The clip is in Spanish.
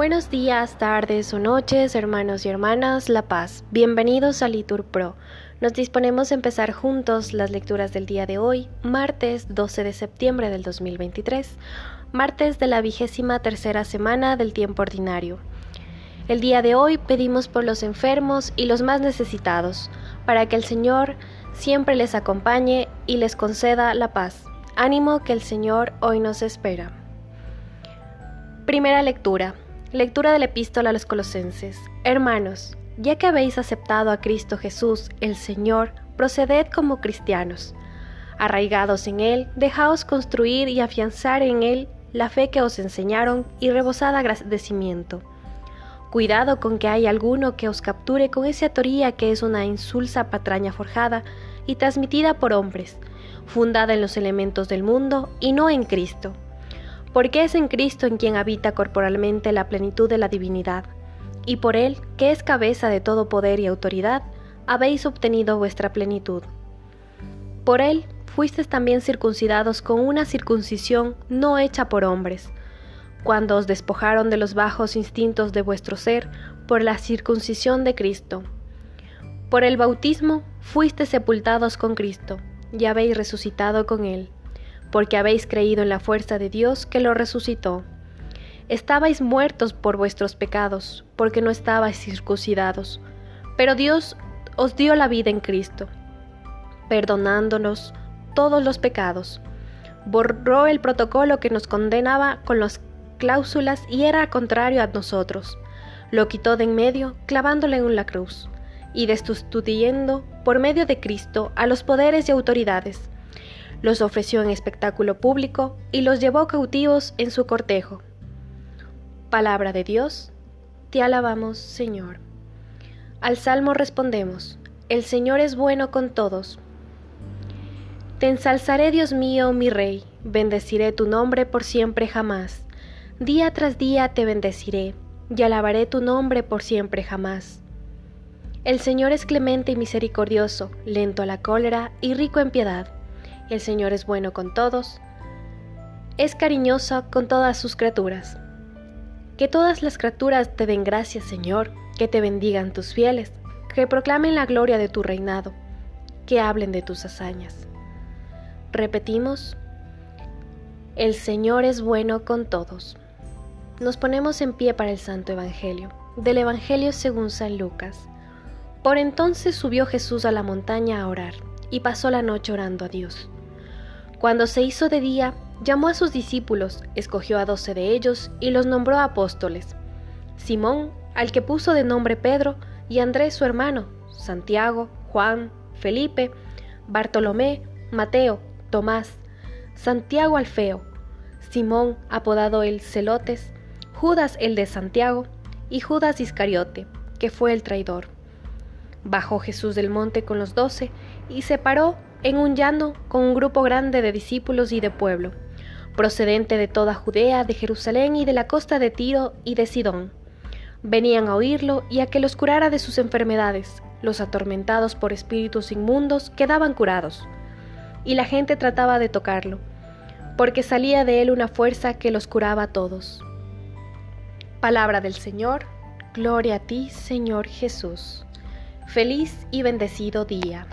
Buenos días, tardes o noches, hermanos y hermanas La Paz. Bienvenidos a Litur Pro. Nos disponemos a empezar juntos las lecturas del día de hoy, martes 12 de septiembre del 2023, martes de la vigésima tercera semana del tiempo ordinario. El día de hoy pedimos por los enfermos y los más necesitados, para que el Señor siempre les acompañe y les conceda la paz. Ánimo que el Señor hoy nos espera. Primera lectura. Lectura de la epístola a los colosenses. Hermanos, ya que habéis aceptado a Cristo Jesús, el Señor, proceded como cristianos. Arraigados en Él, dejaos construir y afianzar en Él la fe que os enseñaron y rebosad agradecimiento. Cuidado con que haya alguno que os capture con esa teoría que es una insulsa patraña forjada y transmitida por hombres, fundada en los elementos del mundo y no en Cristo porque es en Cristo en quien habita corporalmente la plenitud de la divinidad, y por Él, que es cabeza de todo poder y autoridad, habéis obtenido vuestra plenitud. Por Él fuisteis también circuncidados con una circuncisión no hecha por hombres, cuando os despojaron de los bajos instintos de vuestro ser por la circuncisión de Cristo. Por el bautismo fuisteis sepultados con Cristo, y habéis resucitado con Él porque habéis creído en la fuerza de Dios que lo resucitó. Estabais muertos por vuestros pecados, porque no estabais circuncidados, pero Dios os dio la vida en Cristo, perdonándonos todos los pecados. Borró el protocolo que nos condenaba con las cláusulas y era contrario a nosotros. Lo quitó de en medio, clavándole en la cruz, y destituyendo por medio de Cristo a los poderes y autoridades los ofreció en espectáculo público y los llevó cautivos en su cortejo. Palabra de Dios, te alabamos, Señor. Al salmo respondemos, el Señor es bueno con todos. Te ensalzaré, Dios mío, mi Rey, bendeciré tu nombre por siempre jamás. Día tras día te bendeciré, y alabaré tu nombre por siempre jamás. El Señor es clemente y misericordioso, lento a la cólera y rico en piedad el Señor es bueno con todos, es cariñoso con todas sus criaturas. Que todas las criaturas te den gracias, Señor, que te bendigan tus fieles, que proclamen la gloria de tu reinado, que hablen de tus hazañas. Repetimos, el Señor es bueno con todos. Nos ponemos en pie para el Santo Evangelio, del Evangelio según San Lucas. Por entonces subió Jesús a la montaña a orar, y pasó la noche orando a Dios. Cuando se hizo de día, llamó a sus discípulos, escogió a doce de ellos y los nombró apóstoles. Simón, al que puso de nombre Pedro, y Andrés su hermano, Santiago, Juan, Felipe, Bartolomé, Mateo, Tomás, Santiago Alfeo, Simón, apodado el Celotes, Judas el de Santiago, y Judas Iscariote, que fue el traidor. Bajó Jesús del monte con los doce y se paró en un llano con un grupo grande de discípulos y de pueblo, procedente de toda Judea, de Jerusalén y de la costa de Tiro y de Sidón. Venían a oírlo y a que los curara de sus enfermedades. Los atormentados por espíritus inmundos quedaban curados, y la gente trataba de tocarlo, porque salía de él una fuerza que los curaba a todos. Palabra del Señor, gloria a ti, Señor Jesús. Feliz y bendecido día.